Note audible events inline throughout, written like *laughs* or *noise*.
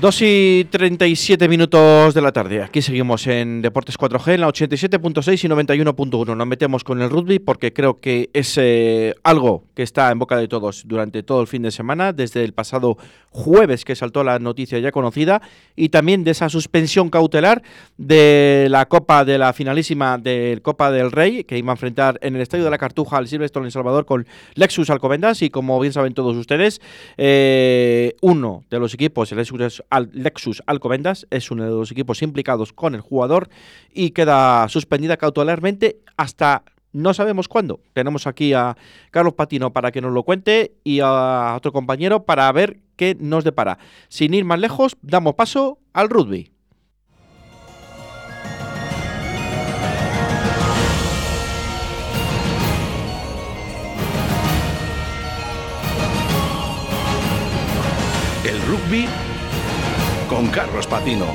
2 y 37 minutos de la tarde. Aquí seguimos en Deportes 4G, en la 87.6 y 91.1. Nos metemos con el rugby porque creo que es eh, algo que está en boca de todos durante todo el fin de semana, desde el pasado jueves que saltó la noticia ya conocida, y también de esa suspensión cautelar de la Copa de la finalísima del Copa del Rey, que iba a enfrentar en el Estadio de la Cartuja al Silverstone en Salvador con Lexus Alcobendas. Y como bien saben todos ustedes, eh, uno de los equipos, el Lexus al Lexus Alcobendas es uno de los equipos implicados con el jugador y queda suspendida cautelarmente hasta no sabemos cuándo. Tenemos aquí a Carlos Patino para que nos lo cuente y a otro compañero para ver qué nos depara. Sin ir más lejos, damos paso al rugby. El rugby con Carlos Patino.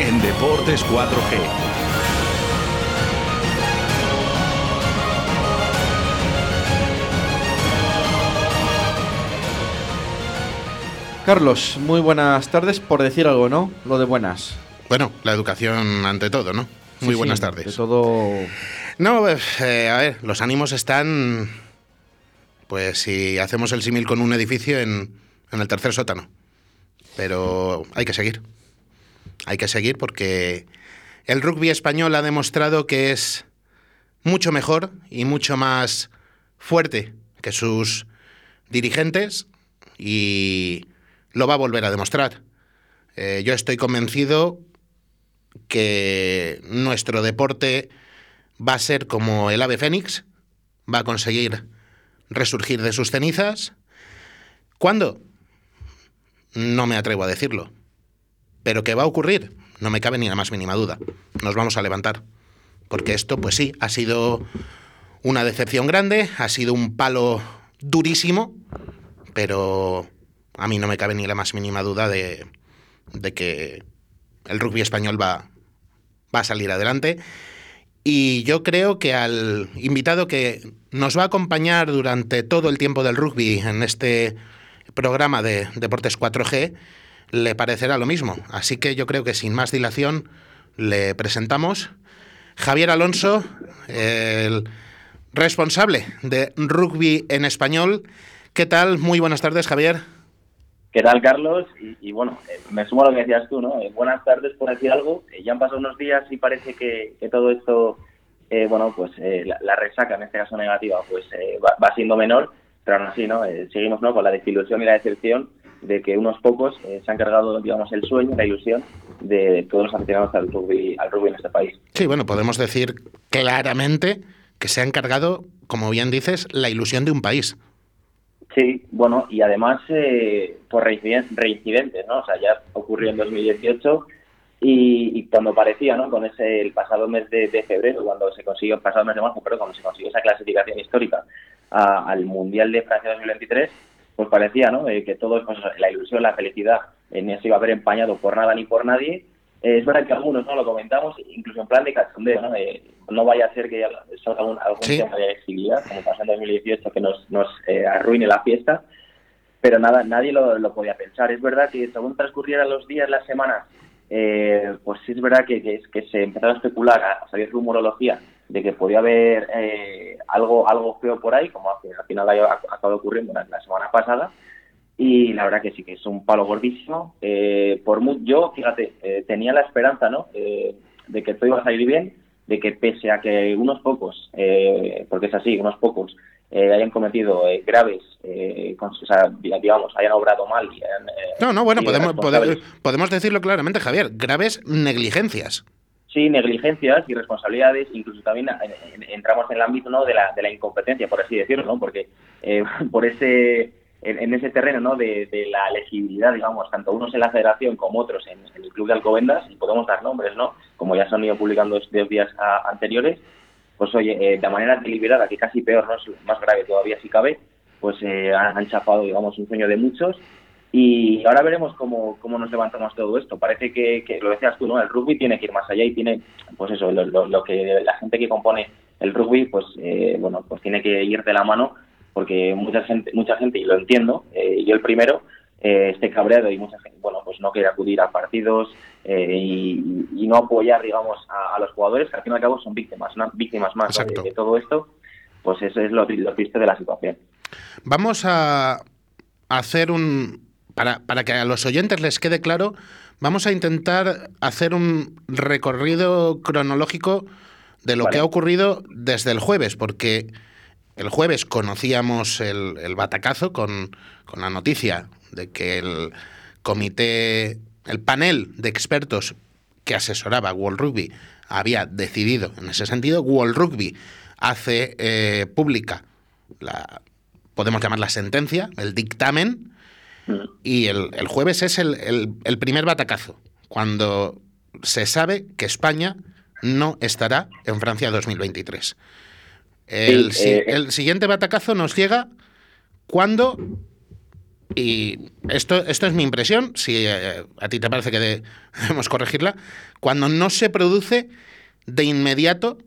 En Deportes 4G. Carlos, muy buenas tardes por decir algo, ¿no? Lo de buenas. Bueno, la educación ante todo, ¿no? Muy Sí, buenas sí, tardes. De todo. No, eh, a ver, los ánimos están. Pues si hacemos el símil con un edificio en, en el tercer sótano. Pero hay que seguir. Hay que seguir porque el rugby español ha demostrado que es mucho mejor y mucho más fuerte que sus dirigentes y lo va a volver a demostrar. Eh, yo estoy convencido que nuestro deporte va a ser como el ave fénix, va a conseguir resurgir de sus cenizas. ¿Cuándo? No me atrevo a decirlo. Pero que va a ocurrir, no me cabe ni la más mínima duda. Nos vamos a levantar. Porque esto, pues sí, ha sido una decepción grande, ha sido un palo durísimo, pero a mí no me cabe ni la más mínima duda de, de que el rugby español va, va a salir adelante. Y yo creo que al invitado que nos va a acompañar durante todo el tiempo del rugby en este programa de Deportes 4G le parecerá lo mismo. Así que yo creo que sin más dilación le presentamos Javier Alonso, el responsable de rugby en español. ¿Qué tal? Muy buenas tardes, Javier. ¿Qué tal, Carlos? Y, bueno, eh, me sumo a lo que decías tú, ¿no? Eh, buenas tardes, por decir algo. Eh, ya han pasado unos días y parece que, todo esto, eh, bueno, pues la, resaca, en este caso negativa, pues va siendo menor, pero aún así, ¿no? Eh, seguimos, ¿no? Con la desilusión y la decepción de que unos pocos eh, se han cargado, digamos, el sueño, la ilusión de todos los aficionados al rugby, al rugby en este país. Sí, bueno, podemos decir claramente que se ha encargado, como bien dices, la ilusión de un país. Sí, bueno, y además eh, por reinciden- reincidentes, ¿no? O sea, ya ocurrió en 2018 y, y cuando parecía, ¿no? Con ese, el pasado mes de, de febrero, cuando se consiguió, el pasado mes de marzo, perdón, cuando se consiguió esa clasificación histórica a- al Mundial de Francia 2023, pues parecía, ¿no? Eh, que todo, pues, la ilusión, la felicidad, eh, no se iba a ver empañado por nada ni por nadie. Eh, es verdad que algunos, ¿no? Lo comentamos, incluso en plan de cachondeo, ¿no? Eh, no vaya a ser que salga algún, algún Sí. tema de como pasó en 2018, que nos, nos arruine la fiesta. Pero nada, nadie lo, lo podía pensar. Es verdad que según transcurrieran los días, las semanas, eh, pues sí es verdad que, que, que se empezaron a especular, a salir rumorología de que podía haber eh, algo algo feo por ahí, como al al final ha acabado ocurriendo la, la semana pasada. Y la verdad que sí, que es un palo gordísimo. Eh, por yo, fíjate, eh, tenía la esperanza, ¿no? De que todo iba a salir bien, de que pese a que unos pocos, eh, porque es así, unos pocos, eh, hayan cometido eh, graves, con- o sea, digamos, hayan obrado mal. Y hayan, No, no, bueno, podemos, podemos, podemos decirlo claramente, Javier. Graves negligencias. Sí, negligencias y responsabilidades, incluso también en- en- entramos en el ámbito ¿no? de, la, de la incompetencia, por así decirlo, ¿no? porque eh, *laughs* por ese en, ese terreno ¿no? de, de la legibilidad, digamos, tanto unos en la federación como otros en, el club de Alcobendas, y podemos dar nombres, ¿no? como ya se han ido publicando estos días anteriores, pues oye, eh, de manera deliberada, que casi peor, ¿no? Más grave todavía si cabe, pues eh, han, han chafado, digamos, un sueño de muchos y ahora veremos cómo, cómo nos levantamos todo esto. Parece que, que, lo decías tú, ¿no? El rugby tiene que ir más allá y tiene, pues eso, lo, lo, lo que la gente que compone el rugby, pues, eh, bueno, pues tiene que ir de la mano porque mucha gente, mucha gente y lo entiendo, eh, yo el primero, eh, esté cabreado y mucha gente, bueno, pues no quiere acudir a partidos y, no apoyar, digamos, a, los jugadores, que al fin y al cabo son víctimas, víctimas más de, todo esto, pues eso es lo, lo triste de la situación. Vamos a hacer un, para, para que a los oyentes les quede claro, vamos a intentar hacer un recorrido cronológico de lo que ha ocurrido desde el jueves, porque el jueves conocíamos el, batacazo con, con, la noticia de que el comité, el panel de expertos que asesoraba World Rugby había decidido en ese sentido. World Rugby hace eh, pública la, podemos llamar la sentencia, el dictamen. Y el, el jueves es el, el, primer batacazo, cuando se sabe que España no estará en Francia 2023. El, eh, el siguiente batacazo nos llega cuando, y esto, esto es mi impresión, si eh, a ti te parece que *laughs* debemos corregirla, cuando no se produce de inmediato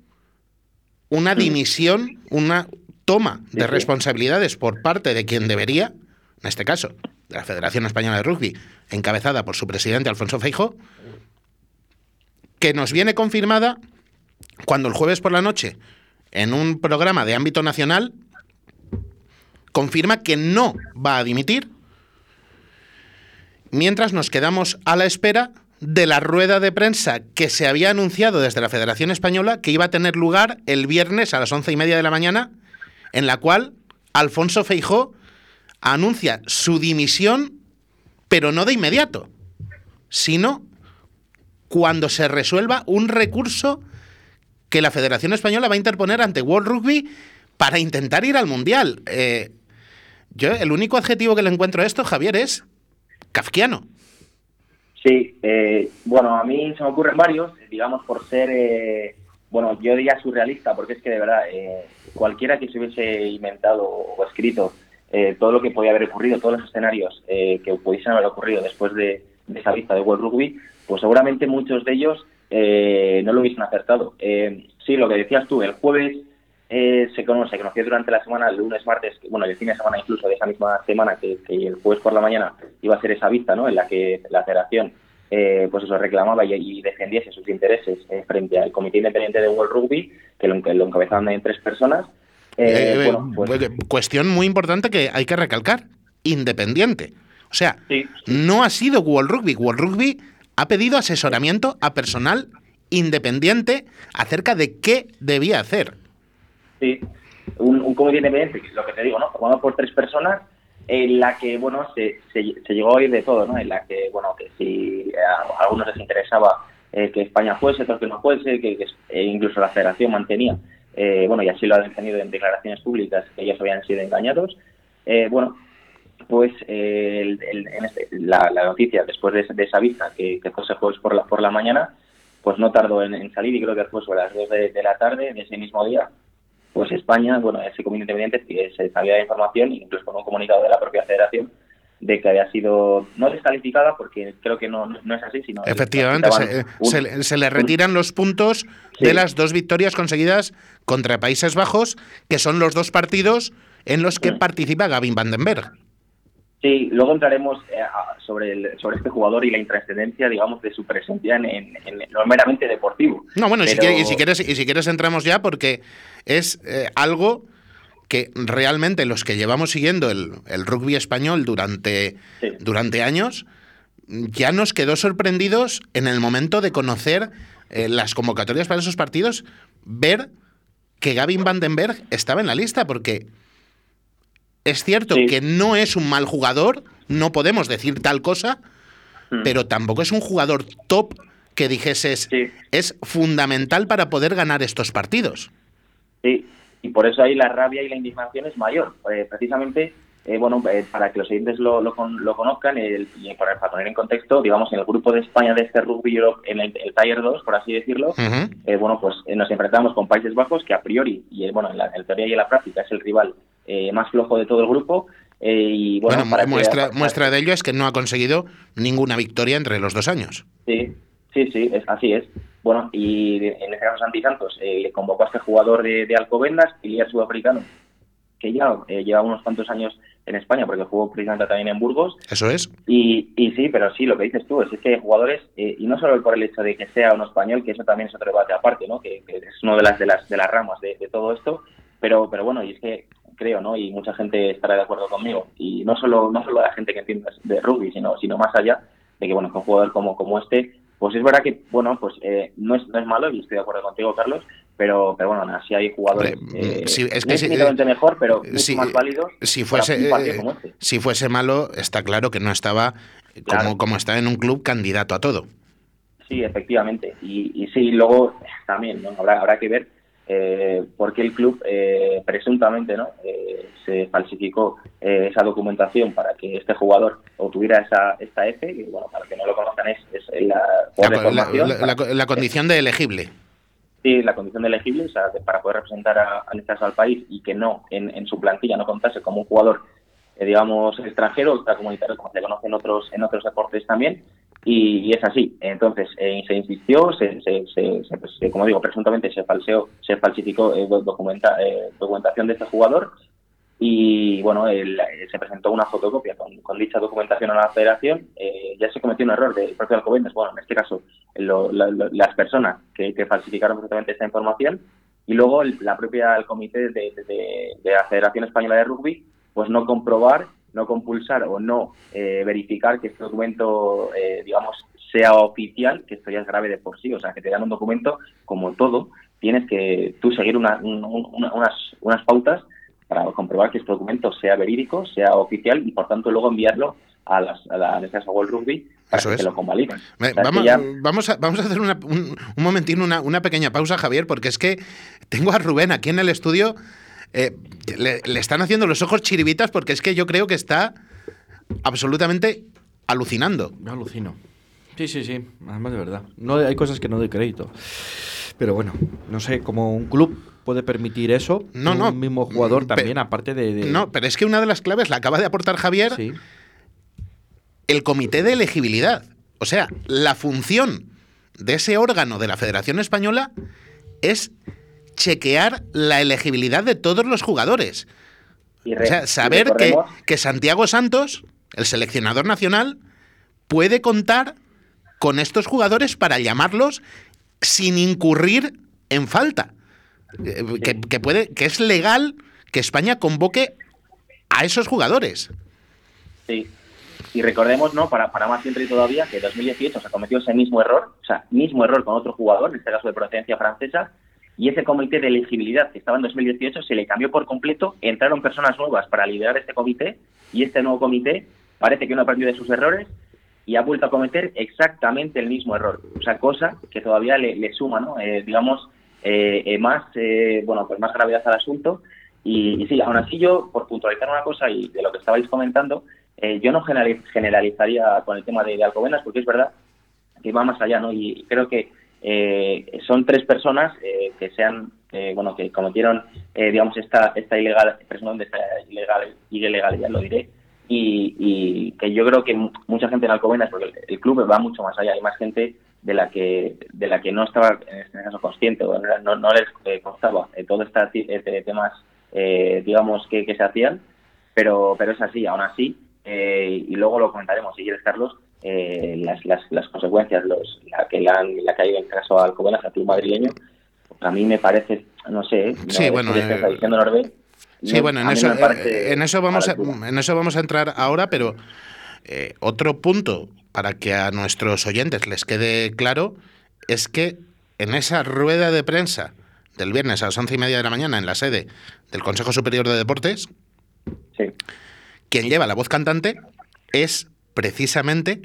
una mm. dimisión, una toma de responsabilidades por parte de quien debería, en este caso, la Federación Española de Rugby, encabezada por su presidente Alfonso Feijo, que nos viene confirmada cuando el jueves por la noche, en un programa de ámbito nacional, confirma que no va a dimitir, mientras nos quedamos a la espera de la rueda de prensa que se había anunciado desde la Federación Española que iba a tener lugar el viernes a las once y media de la mañana, en la cual Alfonso Feijó anuncia su dimisión, pero no de inmediato, sino cuando se resuelva un recurso que la Federación Española va a interponer ante World Rugby para intentar ir al Mundial. Eh, yo, el único adjetivo que le encuentro a esto, Javier, es kafkiano. Sí, eh, bueno, a mí se me ocurren varios, digamos, por ser, eh, bueno, yo diría surrealista, porque es que de verdad, cualquiera que se hubiese inventado o escrito todo lo que podía haber ocurrido, todos los escenarios que pudiesen haber ocurrido después de, esa vista de World Rugby, pues seguramente muchos de ellos eh, no lo hubiesen acertado. Eh, sí, lo que decías tú, el jueves eh, se, conoce, se conoció durante la semana, el lunes, martes, bueno, el fin de semana incluso de esa misma semana, que, el jueves por la mañana iba a ser esa vista, ¿no? En la que la federación, pues eso, reclamaba y, defendiese sus intereses frente al Comité Independiente de World Rugby, que lo, lo encabezaban en tres personas. Pues cuestión muy importante que hay que recalcar, independiente. O sea, no ha sido World Rugby. World Rugby ha pedido asesoramiento a personal independiente acerca de qué debía hacer. Sí, un, comité independiente, lo que te digo, ¿no? Formado por tres personas, en la que, bueno, se, se, llegó a oír de todo, ¿no? En la que, bueno, que si a, algunos les interesaba eh, que España fuese, otros que no fuese, que, incluso la federación mantenía, eh, bueno, y así lo han tenido en declaraciones públicas, que ellos habían sido engañados. Eh, bueno, pues el, este, la, noticia después de, esa vista que, que fue ese jueves por la, por la mañana, pues no tardó en, salir y creo que fue sobre las 2 de, la tarde de ese mismo día, pues España, bueno, ese comité independiente se sabía de información, incluso con un comunicado de la propia federación, de que había sido no descalificada, porque creo que no, no es así, sino... Efectivamente, se, se, le retiran los puntos de las dos victorias conseguidas contra Países Bajos, que son los dos partidos en los que mm. participa Gavin Vandenberg. Sí, luego entraremos eh, sobre, el, sobre este jugador y la intrascendencia, digamos, de su presencia en, lo meramente deportivo. No, bueno, y, si quieres, y, si quieres, entramos ya porque es eh, algo que realmente los que llevamos siguiendo el, rugby español durante, durante años, ya nos quedó sorprendidos en el momento de conocer eh, las convocatorias para esos partidos, ver que Gavin Vandenberg estaba en la lista, porque es cierto que no es un mal jugador, no podemos decir tal cosa, hmm. pero tampoco es un jugador top que dijeses es fundamental para poder ganar estos partidos. Sí, y por eso ahí la rabia y la indignación es mayor. Eh, precisamente, eh, bueno, eh, para que los oyentes lo, lo, conozcan y para, poner en contexto, digamos, en el grupo de España de este Rugby Europe, en el, el Taller 2, por así decirlo, bueno, pues nos enfrentamos con Países Bajos, que a priori, y bueno, en la, en la teoría y en la práctica es el rival eh, más flojo de todo el grupo. Eh, y bueno, muestra, muestra de ello es que no ha conseguido ninguna victoria entre los dos años. Sí, sí, sí, es, así es. Bueno, y en este caso Santi Santos eh, le convocó a este jugador de, de Alcobendas, líder sudafricano, que ya lleva unos cuantos años en España, porque jugó precisamente también en Burgos. Eso es. Y, y sí, pero sí, lo que dices tú es, que hay jugadores, eh, y no solo por el hecho de que sea un español, que eso también es otro debate aparte, ¿no? que, es una de las, de las, de las ramas de, todo esto, pero, pero bueno, y es que creo, ¿no? Y mucha gente estará de acuerdo conmigo, y no solo, no solo la gente que entiende de rugby, sino, sino más allá, de que, bueno, que un jugador como, como este, pues es verdad que, bueno, pues eh, no, es, no es malo, y estoy de acuerdo contigo, Carlos, pero, pero bueno, así hay jugadores eh, es que eh, mejor, pero mucho más válidos. Si fuese, este. si fuese malo, está claro que no estaba como, como está en un club candidato a todo. Sí, efectivamente. Y, y sí, luego también ¿no? habrá, habrá que ver eh, por qué el club eh, presuntamente no eh, se falsificó eh, esa documentación para que este jugador obtuviera esa esta F y bueno para que no lo conozcan es, es la, la, la, condición de elegible. Sí la condición de elegible o sea para poder representar a, este caso al país y que no en, en su plantilla no contase como un jugador digamos extranjero extracomunitario como se conoce en otros en otros deportes también y, es así. Entonces, eh, se insistió, se, se, como digo, presuntamente se falseó, se falsificó eh, documenta, eh, documentación de este jugador y, bueno, se presentó una fotocopia con, dicha documentación a la federación. ya se cometió un error del propio Alcobendas, bueno, en este caso, las personas que, falsificaron presuntamente esta información y luego la propia el comité de, de la Federación Española de Rugby, pues no comprobar no compulsar o no eh, verificar que este documento, eh, digamos, sea oficial, que esto ya es grave de por sí, o sea, que te dan un documento como todo, tienes que tú seguir unas, unas pautas para comprobar que este documento sea verídico, sea oficial y por tanto luego enviarlo a las a la, World Rugby para que lo convaliden. vamos, vamos, a, vamos a hacer un, un momentino, una, una pequeña pausa, Javier, porque es que tengo a Rubén aquí en el estudio eh, le, están haciendo los ojos chiribitas porque es que yo creo que está absolutamente alucinando. Me alucino. Sí, sí, sí, además de verdad. No, hay cosas que no doy crédito. Pero bueno, no sé, como un club puede permitir eso. No, no. Un mismo jugador también, aparte de, No, pero es que una de las claves la acaba de aportar Javier. Sí. El comité de elegibilidad. O sea, la función de ese órgano de la Federación Española es chequear la elegibilidad de todos los jugadores. o sea, saber que, que Santiago Santos, el seleccionador nacional, puede contar con estos jugadores para llamarlos sin incurrir en falta. Eh, que, puede, que es legal que España convoque a esos jugadores. Sí. Y recordemos, ¿no? Para, para más siempre todavía, que en 2018 se cometió ese mismo error, o sea, mismo error con otro jugador, en este caso de procedencia francesa, y ese comité de elegibilidad que estaba en 2018 se le cambió por completo, entraron personas nuevas para liderar este comité y este nuevo comité parece que no aprendido de sus errores y ha vuelto a cometer exactamente el mismo error. O sea, cosa que todavía le, suma, ¿no? Eh, digamos, eh, eh, más, bueno, pues más gravedad al asunto. Y, sí, aún así yo, por puntualizar una cosa y de lo que estabais comentando, yo no generalizaría con el tema de, de Alcobendas porque es verdad que va más allá, ¿no? Y creo que eh, son tres personas eh, que sean eh, bueno que cometieron eh, digamos esta esta ilegal de esta ilegal ilegalidad lo diré. Y, que yo creo que mucha gente en Alcobendas porque el, club va mucho más allá hay más gente de la que de la que no estaba en este caso consciente o no, no les constaba todo este temas digamos que, que se hacían pero pero es así aún así y luego lo comentaremos si quieres Carlos eh, las, las, las, consecuencias, los, la que la, la caído en caso al Alcobendas, al club madrileño, a mí me parece, no sé, sí, bueno, eh, sí, bueno, en eso, eh, en eso vamos a, en eso vamos a entrar ahora, pero eh, otro punto para que a nuestros oyentes les quede claro es que en esa rueda de prensa del viernes a las once y media de la mañana en la sede del Consejo Superior de Deportes, sí. quien lleva la voz cantante es precisamente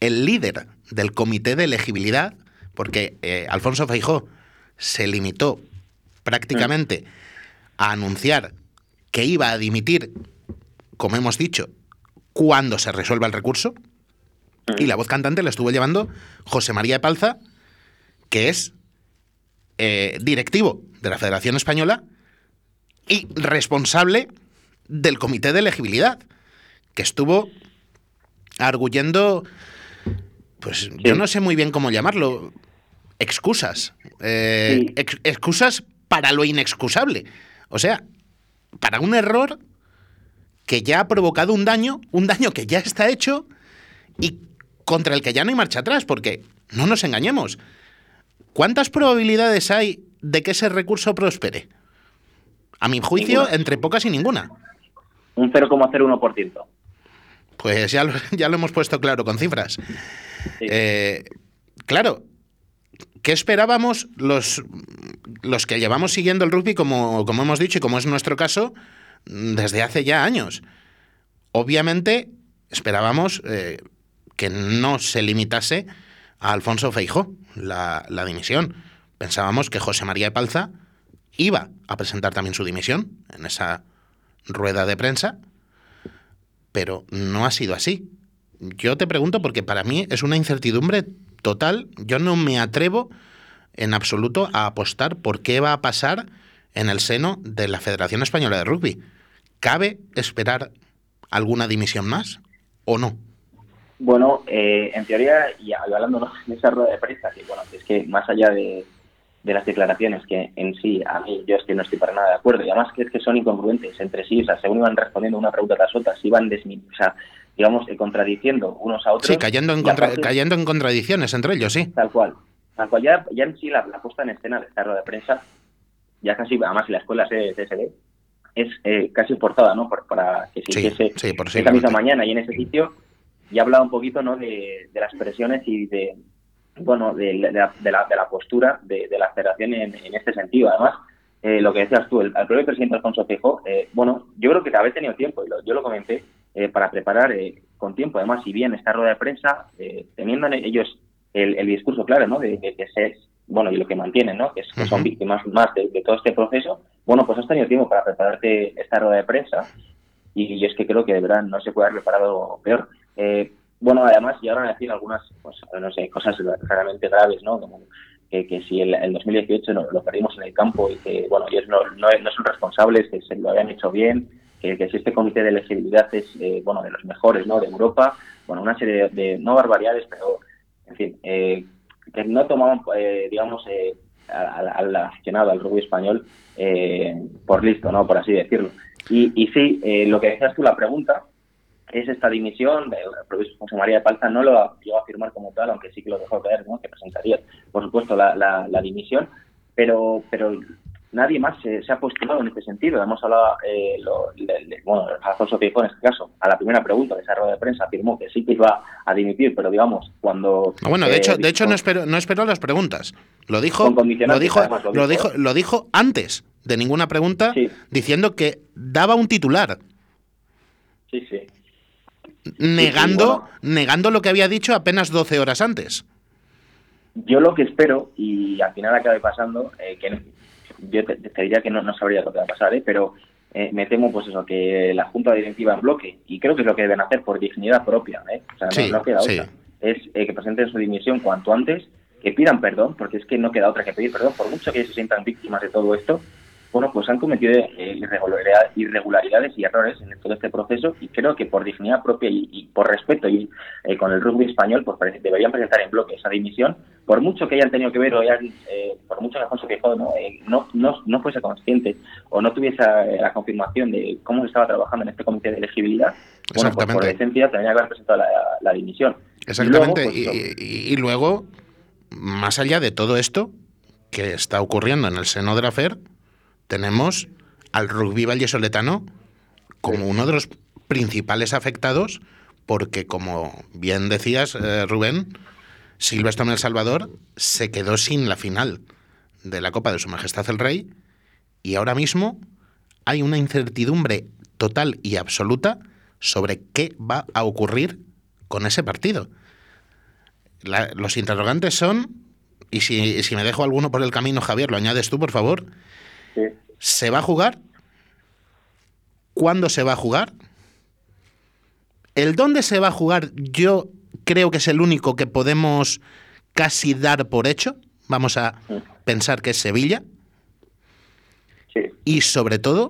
el líder del comité de elegibilidad, porque eh, Alfonso Feijó se limitó prácticamente a anunciar que iba a dimitir, como hemos dicho, cuando se resuelva el recurso. Y la voz cantante la estuvo llevando José María Palza, que es eh, directivo de la Federación Española y responsable del comité de elegibilidad, que estuvo arguyendo, pues yo no sé muy bien cómo llamarlo, excusas. Eh, excusas para lo inexcusable. O sea, para un error que ya ha provocado un daño, un daño que ya está hecho y contra el que ya no hay marcha atrás, porque no nos engañemos. ¿Cuántas probabilidades hay de que ese recurso prospere? A mi juicio, Ninguna. entre pocas y ninguna. Un 0,01%. Pues ya lo, *laughs* ya lo hemos puesto claro con cifras. Eh, claro, ¿qué esperábamos los, los que llevamos siguiendo el rugby, como, como hemos dicho y como es nuestro caso, mm, desde hace ya años? Obviamente esperábamos eh, que no se limitase a Alfonso Feijó la, la dimisión. Pensábamos que José María Palza iba a presentar también su dimisión en esa rueda de prensa, pero no ha sido así. Yo te pregunto porque para mí es una incertidumbre total. Yo no me atrevo en absoluto a apostar por qué va a pasar en el seno de la Federación Española de Rugby. ¿Cabe esperar alguna dimisión más o no? Bueno, eh, en teoría, y hablando de *laughs* esa rueda de prensa, que bueno, es que más allá de, las declaraciones que en sí, a mí yo es que no estoy para nada de acuerdo, y además que es que son incongruentes entre sí, o sea, según iban respondiendo una pregunta tras otra, se iban o digamos, eh, contradiciendo unos a otros. Sí, cayendo en, y contra- aparte- cayendo en contradicciones entre ellos, sí. Tal cual. Tal cual. Ya, ya en sí la, la puesta en escena de esta rueda de prensa, ya casi, además en la escuela CSD, es eh, casi forzada, ¿no? Por- para que se Sí, hiciese sí, por esa misma sí. mañana y en ese sitio, ya hablaba un poquito, ¿no? De, de las presiones y de, bueno, de, la- de la, de la- de la postura de, la federación en, en este sentido. Además, eh, lo que decías tú, el, el propio presidente Alfonso Feijó, eh, bueno, yo creo que había tenido tiempo, y lo- yo lo comenté, eh, para preparar eh, con tiempo, además, si bien esta rueda de prensa, eh, teniendo en ellos el, el discurso claro, ¿no? De, que se, bueno, y lo que mantienen, ¿no? Que, es- que son víctimas más de, de todo este proceso. Bueno, pues has tenido tiempo para prepararte esta rueda de prensa y es que creo que de verdad no se puede haber preparado peor. Eh, bueno, además llegaron a decir algunas, pues, no sé, cosas realmente graves, ¿no? Como que, que si el, el 2018 no- lo perdimos en el campo y que, bueno, ellos no, no, no son responsables, que se lo habían hecho bien, que, que este comité de elegibilidad es, eh, bueno, de los mejores, ¿no? De Europa, bueno, una serie de, de no barbaridades, pero, en fin, eh, que no tomaban, eh, digamos, eh, al, al aficionado, al rugby español, eh, por listo, ¿no? Por así decirlo. Y, y sí, eh, lo que decías tú, la pregunta, es esta dimisión, el propio José María de Palza no lo llegó a firmar como tal, aunque sí que lo dejó caer, ¿no? que presentaría, por supuesto, la, la, la dimisión, pero pero nadie más se, se ha postulado en este sentido. Hemos hablado, eh, lo, le- le- bueno, Alfonso Feijó en este caso, a la primera pregunta de esa rueda de prensa afirmó que sí que iba a dimitir, pero digamos, cuando... Ah, Bueno, de eh, hecho, de hecho no esperó, no esperó las preguntas. Lo dijo, lo dijo, además, lo lo dijo, lo dijo antes de ninguna pregunta, Sí. diciendo que daba un titular, Sí, sí. negando, bueno. negando lo que había dicho apenas 12 horas antes. Yo lo que espero, y al final acabe pasando, eh, que yo te, te diría que no, no sabría lo que va a pasar, ¿eh? pero eh, me temo pues eso, que la Junta Directiva en bloque, y creo que es lo que deben hacer por dignidad propia, ¿eh? o sea, no, Sí, no queda sí. otra, es eh, que presenten su dimisión cuanto antes, que pidan perdón, porque es que no queda otra que pedir perdón, por mucho que se sientan víctimas de todo esto, bueno, pues han cometido eh, irregularidad- irregularidades y errores en todo este proceso y creo que por dignidad propia y, y por respeto y eh, con el rugby español, pues parece- deberían presentar en bloque esa dimisión, por mucho que hayan tenido que ver o hayan, eh, por mucho que Alfonso Feijóo no, eh, no, no, no fuese consciente o no tuviese la confirmación de cómo se estaba trabajando en este comité de elegibilidad, bueno, pues por decencia tendría que haber presentado la, la dimisión. Exactamente. Y luego, pues, y luego, más allá de todo esto que está ocurriendo en el seno de la FER, tenemos al rugby vallesoletano como uno de los principales afectados, porque como bien decías, eh, Rubén, Silvestre El Salvador se quedó sin la final de la Copa de Su Majestad el Rey y ahora mismo hay una incertidumbre total y absoluta sobre qué va a ocurrir con ese partido. La- los interrogantes son, y si, si me dejo alguno por el camino, Javier, lo añades tú, por favor, sí. ¿se va a jugar? ¿Cuándo se va a jugar? El dónde se va a jugar yo creo que es el único que podemos casi dar por hecho. Vamos a pensar que es Sevilla. Sí. Y sobre todo,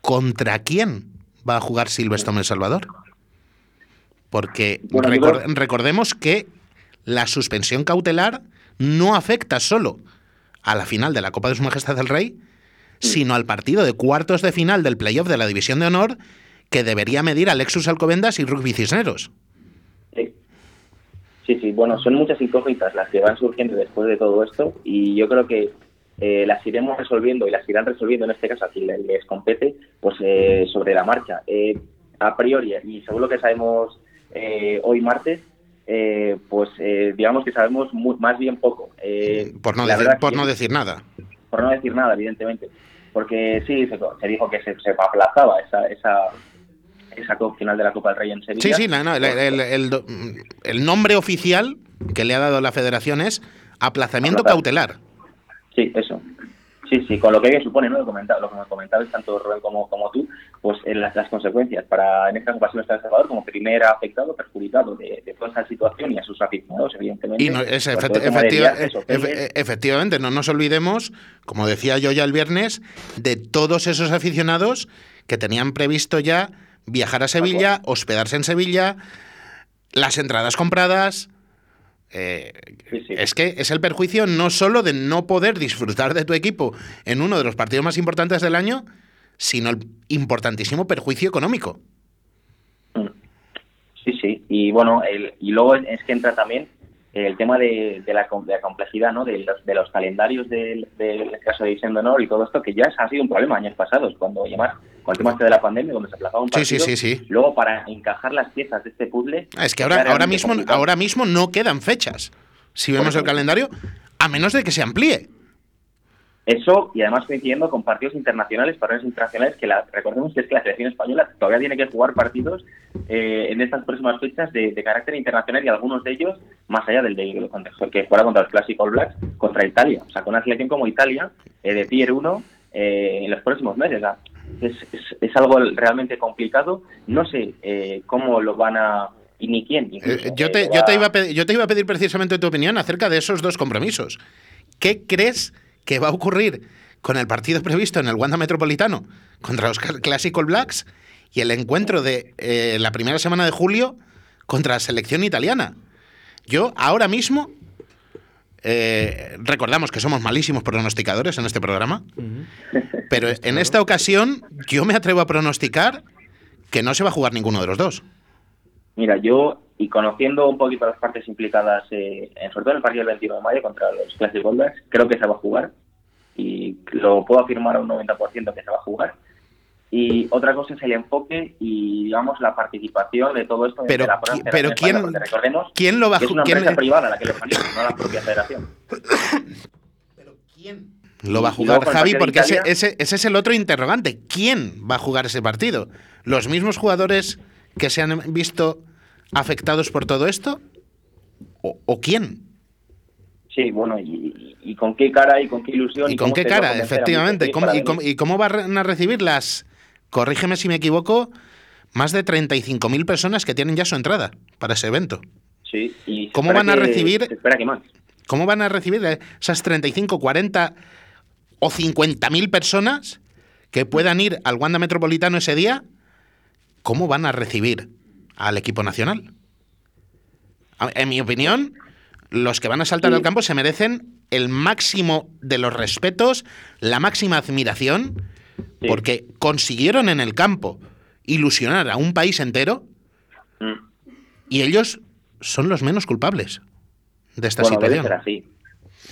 ¿contra quién va a jugar Silvestre El Salvador? Porque Bueno, recor- recordemos que la suspensión cautelar no afecta solo a la final de la Copa de Su Majestad el Rey, sino al partido de cuartos de final del playoff de la División de Honor, que debería medir a Lexus Alcobendas y Rugby Cisneros. Sí. sí, sí, bueno, son muchas incógnitas las que van surgiendo después de todo esto y yo creo que eh, las iremos resolviendo y las irán resolviendo en este caso a quien les compete, pues eh, sobre la marcha. Eh, a priori, y según lo que sabemos hoy martes, pues digamos que sabemos más bien poco. por no, decir, por no decir nada. Por no decir nada, evidentemente. Porque sí, se, dijo que se, se aplazaba esa, esa, esa final de la Copa del Rey en Sevilla. Sí, sí, no, el, el, nombre oficial que le ha dado la federación es aplazamiento cautelar. Sí, eso. Sí, sí, con lo que supone, ¿no? Lo, comentaba, lo que me comentabas tanto Rubén como, como tú, pues en las, las, consecuencias para, en esta ocasión, está El Salvador como primer afectado, perjudicado de, toda esa situación y a sus aficionados, evidentemente. Y pues, efectivamente, no nos olvidemos, como decía yo ya el viernes, de todos esos aficionados que tenían previsto ya viajar a Sevilla, hospedarse en Sevilla, las entradas compradas eh, es que es el perjuicio no solo de no poder disfrutar de tu equipo en uno de los partidos más importantes del año, sino el importantísimo perjuicio económico. Mm. Sí, sí. Y bueno, el, y luego es que entra también el tema de, la, complejidad ¿no? de, los, de los calendarios del, caso de Dicen Honor y todo esto, que ya ha sido un problema años pasados, cuando además con el tema este de la pandemia, cuando se aplazaba un partido, sí, sí, sí, luego para encajar las piezas de este puzzle... Ah, es que ahora, ahora, mismo, ahora mismo no quedan fechas, si vemos el calendario, a menos de que se amplíe. Eso, y además coincidiendo con partidos internacionales, partidos internacionales, que la, recordemos que es que la selección española todavía tiene que jugar partidos eh, en estas próximas fechas de, carácter internacional y algunos de ellos más allá del de que juega contra los Classic All Blacks, contra Italia. O sea, con una selección como Italia, eh, de Tier 1, eh, en los próximos meses. es, es, algo realmente complicado. No sé cómo lo van a y ni quién. yo, te, yo, te iba a pedir, yo te iba a pedir precisamente tu opinión acerca de esos dos compromisos. ¿Qué crees qué va a ocurrir con el partido previsto en el Wanda Metropolitano contra los Classic Blacks y el encuentro de eh, la primera semana de julio contra la selección italiana. Yo ahora mismo, eh, recordamos que somos malísimos pronosticadores en este programa, pero en esta ocasión yo me atrevo a pronosticar que no se va a jugar ninguno de los dos. Mira, yo, y conociendo un poquito las partes implicadas, eh, sobre todo en el partido del 21 de mayo contra los Classic Blacks, creo que se va a jugar y lo puedo afirmar a un 90% que se va a jugar. Y otra cosa es el enfoque y, digamos, la participación de todo esto. Pero, la pero ¿quién, ¿quién lo va a jugar? Es una empresa privada la que lo no la propia federación. ¿Pero quién? Lo va a jugar Javi porque ese, ese, ese es el otro interrogante. ¿Quién va a jugar ese partido? ¿Los mismos jugadores que se han visto afectados por todo esto? ¿O, quién? Sí, bueno, y, con qué cara y con qué ilusión. ¿Y, con qué cara, efectivamente? y, cómo, van a recibir las, corrígeme si me equivoco, más de 35.000 personas que tienen ya su entrada para ese evento? Sí, y ¿Cómo van a recibir... espera que más. ¿Cómo van a recibir esas 35, 40 o 50.000 personas que puedan ir al Wanda Metropolitano ese día? ¿Cómo van a recibir al equipo nacional. En mi opinión, los que van a saltar al campo se merecen el máximo de los respetos, la máxima admiración, porque consiguieron en el campo ilusionar a un país entero mm. y ellos son los menos culpables de esta situación. Debe ser así.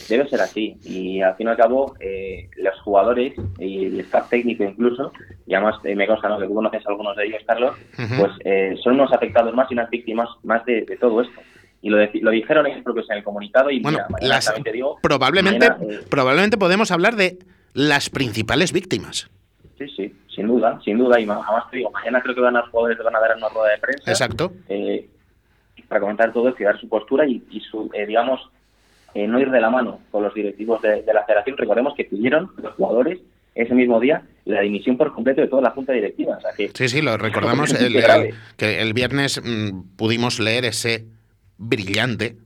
Debe ser así. Y al fin y al cabo, eh, los jugadores y el staff técnico incluso y además eh, me consta ¿no? que tú conoces a algunos de ellos, Carlos, pues eh, son unos afectados más y unas víctimas más de, todo esto. Y lo, lo dijeron ellos propios en el comunicado y bueno, probablemente, eh, probablemente podemos hablar de las principales víctimas. Sí, sí, sin duda, sin duda. Y además te digo, mañana creo que van a los jugadores van a dar una rueda de prensa. Exacto. para comentar todo esto y dar su postura y, su, digamos, no ir de la mano con los directivos de, de la federación. Recordemos que pidieron los jugadores ese mismo día la dimisión por completo de toda la junta directiva. sí, sí, lo recordamos. que el viernes mm, pudimos leer ese brillante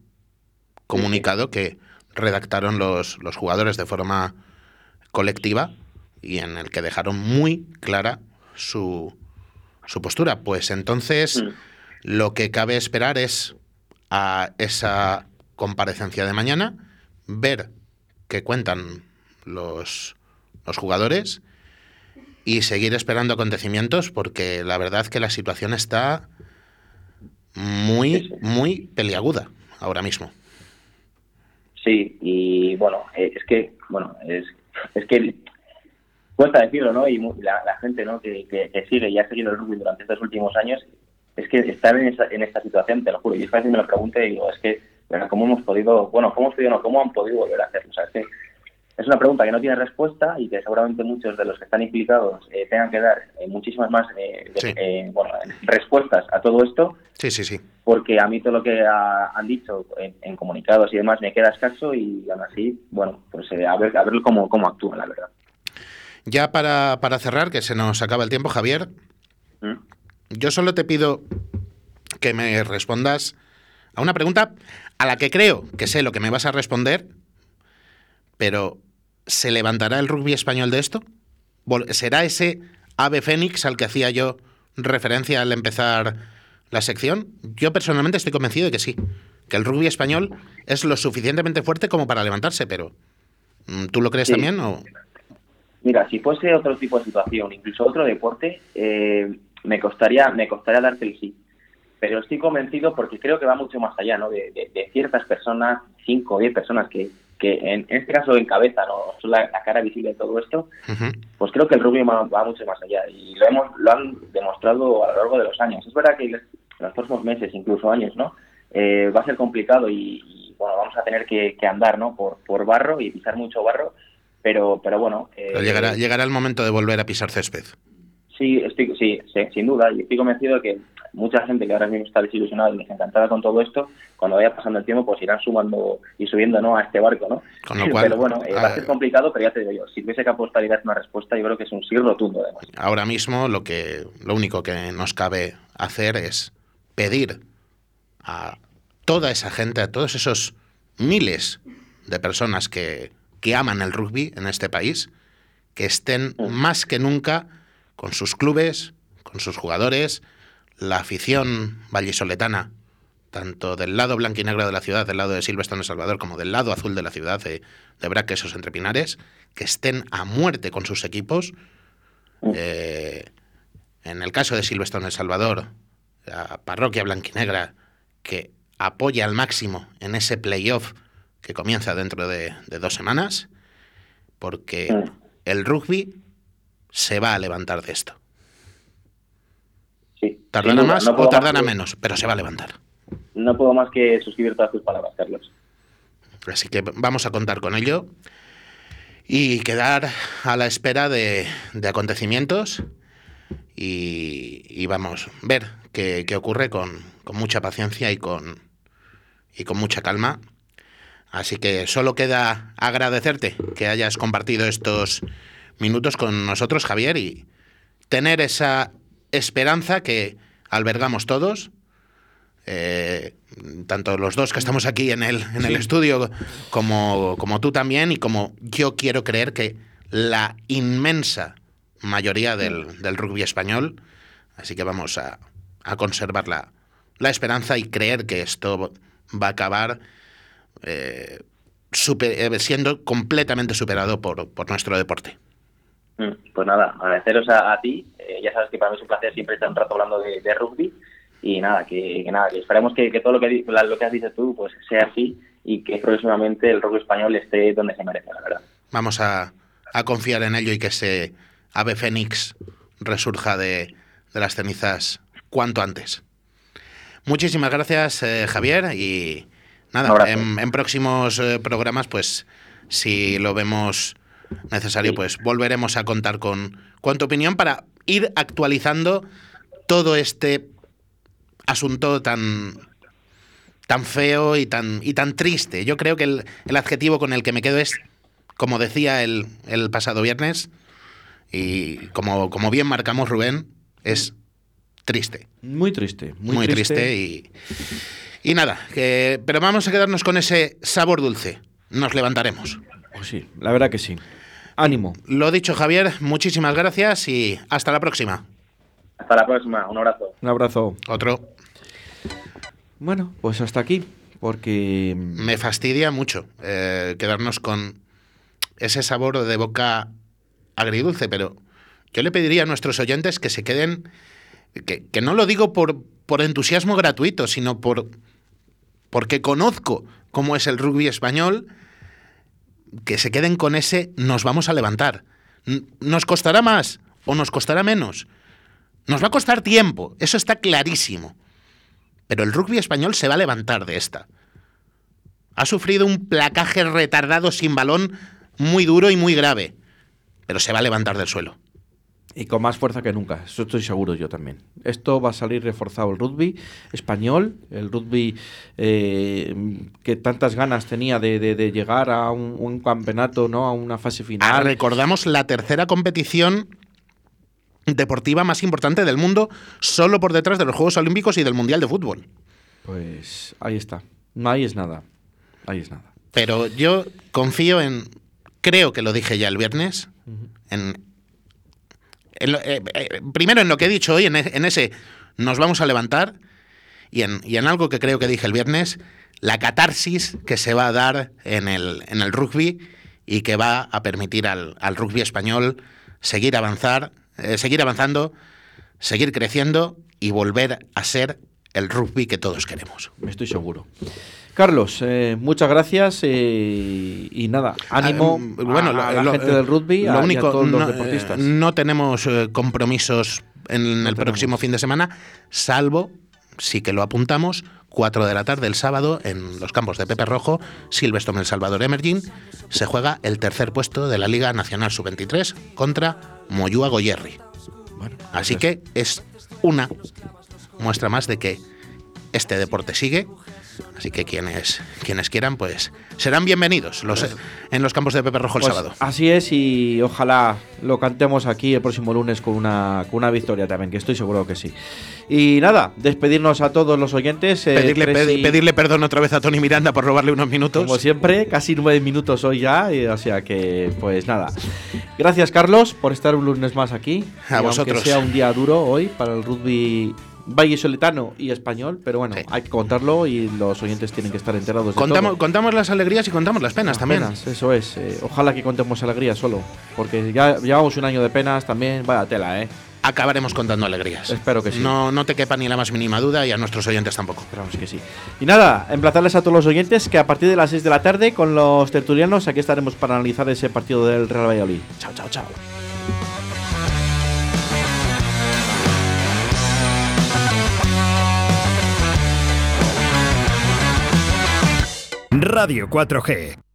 comunicado que redactaron los, los jugadores de forma colectiva y en el que dejaron muy clara su, su postura. Pues entonces mm. lo que cabe esperar es a esa comparecencia de mañana, ver qué cuentan los, los jugadores y seguir esperando acontecimientos porque la verdad que la situación está muy, muy peliaguda ahora mismo. Sí, y bueno, eh, es que, bueno, es, es que cuesta decirlo, ¿no? Y la, gente, ¿no? Que, sigue y ha seguido el rugby durante estos últimos años, es que estar en, en esta situación, te lo juro, y es que me lo pregunte y digo, es que, ¿cómo hemos podido, bueno, cómo hemos podido, no, cómo han podido volver a hacerlo? O sea, es que es una pregunta que no tiene respuesta y que seguramente muchos de los que están implicados eh, tengan que dar eh, muchísimas más eh, bueno, respuestas a todo esto. Sí, sí, sí. Porque a mí todo lo que han dicho en, comunicados y demás me queda escaso y aún así, bueno, pues a ver, a ver cómo, cómo actúan, la verdad. Ya para, para cerrar, que se nos acaba el tiempo, Javier, ¿Mm? yo solo te pido que me respondas a una pregunta a la que creo que sé lo que me vas a responder, pero ¿se levantará el rugby español de esto? ¿Será ese ave fénix al que hacía yo referencia al empezar la sección? Yo personalmente estoy convencido de que sí, que el rugby español es lo suficientemente fuerte como para levantarse, pero mm, ¿tú lo crees también? O? Mira, si fuese otro tipo de situación, incluso otro deporte, eh, me costaría me costaría darte el sí. Pero estoy convencido porque creo que va mucho más allá, ¿no? De, ciertas personas, cinco o diez personas que, que en, este caso encabezan ¿no? son la, cara visible de todo esto, pues creo que el rugby va, mucho más allá y lo hemos lo han demostrado a lo largo de los años. Es verdad que en los próximos meses, incluso años, ¿no? Eh, va a ser complicado y, bueno, vamos a tener que, andar, ¿no? Por, por barro y pisar mucho barro, pero, pero bueno. Eh, llegará, llegará el momento de volver a pisar césped. Sí, estoy, sí, sin duda, y estoy convencido de que mucha gente que ahora mismo está desilusionada y desencantada con todo esto, cuando vaya pasando el tiempo, pues irán sumando y subiendo ¿no? a este barco, ¿no? pero bueno, eh, va a ser complicado, pero ya te digo yo, si tuviese que apostar y dar una respuesta, yo creo que es un sí rotundo. Además. Ahora mismo lo, que, lo único que nos cabe hacer es pedir a toda esa gente, a todos esos miles de personas que, que aman el rugby en este país, que estén mm. más que nunca con sus clubes, con sus jugadores, la afición vallisoletana, tanto del lado blanquinegro de la ciudad, del lado de Silverstone El Salvador, como del lado azul de la ciudad de, de Braquesos entre Pinares, que estén a muerte con sus equipos. Eh, en el caso de Silverstone El Salvador, la parroquia blanquinegra que apoya al máximo en ese playoff que comienza dentro de, dos semanas, porque el rugby se va a levantar de esto. Sí. Tardará más o tardará menos, pero se va a levantar. No puedo más que suscribir todas tus palabras, Carlos. Así que vamos a contar con ello y quedar a la espera de, acontecimientos y, vamos, ver qué, ocurre con, con, mucha paciencia y con, y con mucha calma. Así que solo queda agradecerte que hayas compartido estos minutos con nosotros, Javier, y tener esa esperanza que albergamos todos, eh, tanto los dos que estamos aquí en el, en el estudio como, como tú también, y como yo quiero creer que la inmensa mayoría del, del rugby español, así que vamos a, a conservar la, la, esperanza y creer que esto va a acabar eh, eh, siendo completamente superado por, por nuestro deporte. Mm, pues nada, agradeceros a, ti. Eh, ya sabes que para mí es un placer siempre estar un rato hablando de, rugby. Y nada, que, nada, que esperemos que, todo lo que, lo que has dicho tú pues sea así y que próximamente el rugby español esté donde se merece, la verdad. Vamos a, confiar en ello y que ese ave fénix resurja de, las cenizas cuanto antes. Muchísimas gracias, eh, Javier, y nada, en, próximos eh, programas, pues si lo vemos necesario, pues volveremos a contar con, con tu opinión para ir actualizando todo este asunto tan tan feo y tan y tan triste. Yo creo que el, el adjetivo con el que me quedo es, como decía el, el pasado viernes, y como, como bien marcamos Rubén, es triste. Muy triste. Muy, triste. y, y nada, que, pero vamos a quedarnos con ese sabor dulce. Nos levantaremos. Pues sí, la verdad que sí. Ánimo. Lo dicho, Javier, muchísimas gracias y hasta la próxima. Hasta la próxima, un abrazo. Un abrazo. Otro. Bueno, pues hasta aquí, porque... Me fastidia mucho eh, quedarnos con ese sabor de boca agridulce, pero yo le pediría a nuestros oyentes que se queden, que, que no lo digo por, por entusiasmo gratuito, sino por porque conozco cómo es el rugby español, que se queden con ese nos vamos a levantar. ¿Nos costará más o nos costará menos? Nos va a costar tiempo, eso está clarísimo. Pero el rugby español se va a levantar de esta. Ha sufrido un placaje retardado sin balón muy duro y muy grave, pero se va a levantar del suelo. Y con más fuerza que nunca, eso estoy seguro yo también. Esto va a salir reforzado el rugby español, el rugby eh, que tantas ganas tenía de, de- de llegar a un, un campeonato, ¿no? A una fase Ah, final. recordamos la tercera competición deportiva más importante del mundo, solo por detrás de los Juegos Olímpicos y del Mundial de Fútbol. Pues ahí está. No ahí es nada. Ahí es nada. Pero yo confío en, creo que lo dije ya el viernes, en, eh, eh, primero en lo que he dicho hoy, en, e- ese nos vamos a levantar, y en, algo que creo que dije el viernes, la catarsis que se va a dar en el, rugby y que va a permitir al, al rugby español seguir avanzar, eh, seguir avanzando, seguir creciendo y volver a ser el rugby que todos queremos. Estoy seguro. Carlos, eh, muchas gracias eh, y nada, ánimo Ah, a- bueno, a, la lo- gente del rugby lo a- y a único, todos los no, deportistas. eh, no tenemos eh, compromisos en el tenemos. próximo fin de semana, salvo, sí que lo apuntamos, 4 de la tarde el sábado en los campos de Pepe Rojo, Silverstone El Salvador Emerging, se juega el tercer puesto de la Liga Nacional Sub-23 contra Moyúa Goyerri. Bueno, Así pues que es una muestra más de que este deporte sigue. Así que quienes, quienes quieran, pues serán bienvenidos los, en los campos de Pepe Rojo el Pues sábado. Así es y ojalá lo cantemos aquí el próximo lunes con una, con una victoria también, que estoy seguro que sí. Y nada, despedirnos a todos los oyentes. eh, Pedirle, tres pedi- y- pedirle perdón otra vez a Tony Miranda por robarle unos minutos. Como siempre, casi nueve minutos hoy ya, y, o sea que, pues nada. Gracias, Carlos, por estar un lunes más aquí. A Y aunque vosotros. sea un día duro hoy para el rugby vallisoletano y español, pero bueno, Sí. hay que contarlo y los oyentes tienen que estar enterados de contamos, todo. contamos las alegrías y contamos las penas también. Penas, eso es. eh, ojalá que contemos alegría solo, porque ya llevamos un año de penas también. Vaya tela, ¿eh? Acabaremos contando alegrías. Espero que sí. No, no te quepa ni la más mínima duda y a nuestros oyentes tampoco. Esperamos que sí. Y nada, emplazarles a todos los oyentes que a partir de las 6 de la tarde con los tertulianos aquí estaremos para analizar ese partido del Real Valladolid. Chao, chao, chao. Radio 4G.